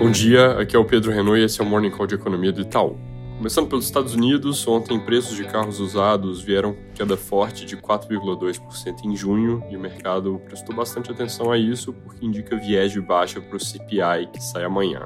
Bom dia, aqui é o Pedro Renault e esse é o Morning Call de Economia do Itaú. Começando pelos Estados Unidos, ontem preços de carros usados vieram queda forte de 4,2% em junho e o mercado prestou bastante atenção a isso porque indica viés de baixa para o CPI que sai amanhã.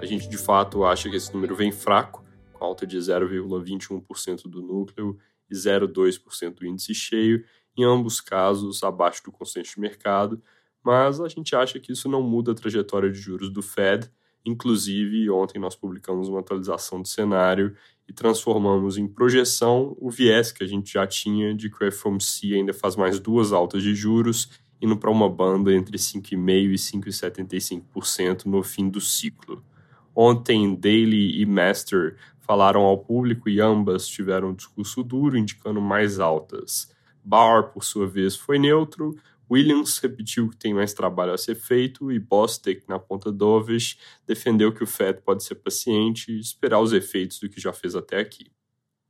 A gente de fato acha que esse número vem fraco, com alta de 0,21% do núcleo e 0,2% do índice cheio, em ambos casos abaixo do consenso de mercado, mas a gente acha que isso não muda a trajetória de juros do Fed Inclusive, ontem nós publicamos uma atualização do cenário e transformamos em projeção o viés que a gente já tinha de que o FOMC ainda faz mais duas altas de juros, indo para uma banda entre 5,5% e 5,75% no fim do ciclo. Ontem, Daily e Master falaram ao público e ambas tiveram um discurso duro, indicando mais altas. Barr, por sua vez, foi neutro, Williams repetiu que tem mais trabalho a ser feito e Bostic, na ponta doves, defendeu que o FED pode ser paciente e esperar os efeitos do que já fez até aqui.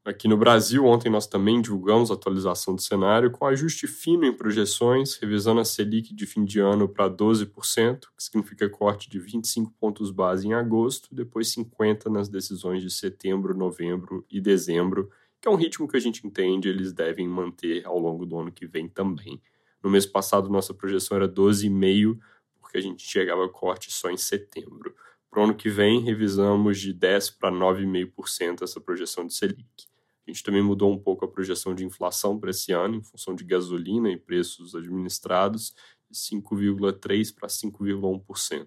Aqui no Brasil, ontem nós também divulgamos a atualização do cenário com ajuste fino em projeções, revisando a Selic de fim de ano para 12%, que significa corte de 25 pontos base em agosto, depois 50 nas decisões de setembro, novembro e dezembro, que é um ritmo que a gente entende eles devem manter ao longo do ano que vem também. No mês passado, nossa projeção era 12,5%, porque a gente chegava corte só em setembro. Para o ano que vem, revisamos de 10% para 9,5% essa projeção de Selic. A gente também mudou um pouco a projeção de inflação para esse ano, em função de gasolina e preços administrados, de 5,3% para 5,1%.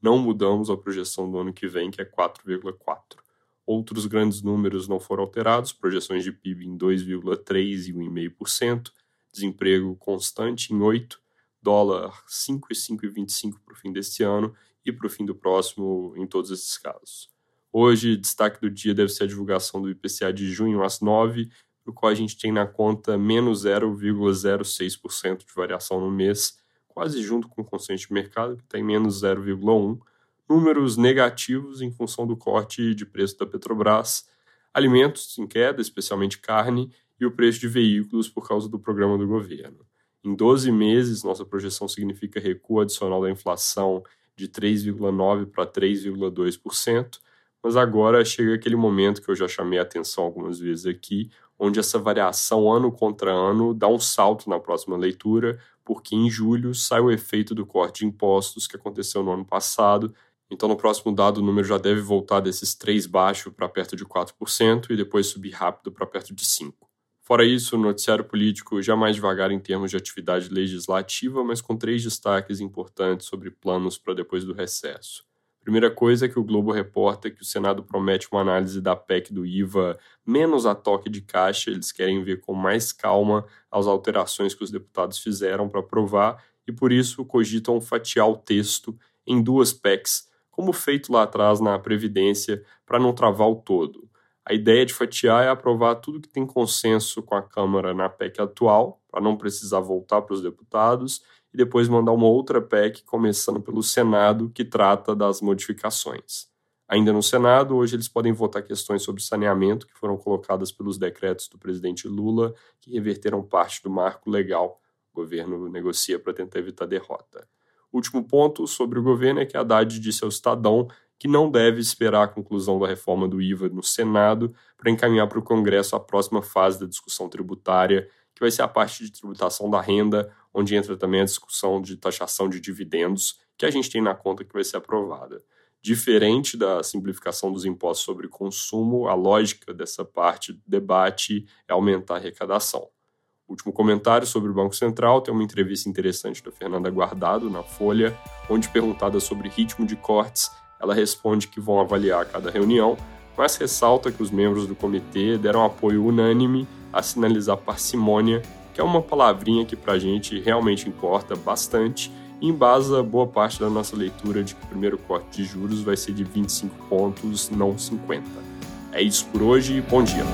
Não mudamos a projeção do ano que vem, que é 4,4%. Outros grandes números não foram alterados, projeções de PIB em 2,3% e 1,5%, desemprego constante em 8, dólar 5 e 5,25 para o fim deste ano e para o fim do próximo em todos esses casos. Hoje, destaque do dia deve ser a divulgação do IPCA de junho às 9, no qual a gente tem na conta menos 0,06% de variação no mês, quase junto com o consenso de mercado, que está em menos 0,1%, números negativos em função do corte de preço da Petrobras, alimentos em queda, especialmente carne, e o preço de veículos por causa do programa do governo. Em 12 meses, nossa projeção significa recuo adicional da inflação de 3,9% para 3,2%, mas agora chega aquele momento que eu já chamei a atenção algumas vezes aqui, onde essa variação ano contra ano dá um salto na próxima leitura, porque em julho sai o efeito do corte de impostos que aconteceu no ano passado. Então, no próximo dado, o número já deve voltar desses 3 baixo para perto de 4% e depois subir rápido para perto de 5%. Fora isso, o noticiário político já mais devagar em termos de atividade legislativa, mas com três destaques importantes sobre planos para depois do recesso. Primeira coisa é que o Globo reporta que o Senado promete uma análise da PEC do IVA menos a toque de caixa, eles querem ver com mais calma as alterações que os deputados fizeram para aprovar e por isso cogitam fatiar o texto em duas PECs, como feito lá atrás na Previdência, para não travar o todo. A ideia de fatiar é aprovar tudo que tem consenso com a Câmara na PEC atual, para não precisar voltar para os deputados, e depois mandar uma outra PEC, começando pelo Senado, que trata das modificações. Ainda no Senado, hoje eles podem votar questões sobre saneamento que foram colocadas pelos decretos do presidente Lula, que reverteram parte do marco legal. O governo negocia para tentar evitar derrota. Último ponto sobre o governo é que Haddad disse ao Estadão que não deve esperar a conclusão da reforma do IVA no Senado para encaminhar para o Congresso a próxima fase da discussão tributária, que vai ser a parte de tributação da renda, onde entra também a discussão de taxação de dividendos, que a gente tem na conta que vai ser aprovada. Diferente da simplificação dos impostos sobre consumo, a lógica dessa parte do debate é aumentar a arrecadação. Último comentário sobre o Banco Central, tem uma entrevista interessante da Fernanda Guardado na Folha, onde perguntada sobre ritmo de cortes, ela responde que vão avaliar cada reunião, mas ressalta que os membros do comitê deram apoio unânime a sinalizar parcimônia, que é uma palavrinha que para a gente realmente importa bastante e embasa boa parte da nossa leitura de que o primeiro corte de juros vai ser de 25 pontos, não 50. É isso por hoje, bom dia.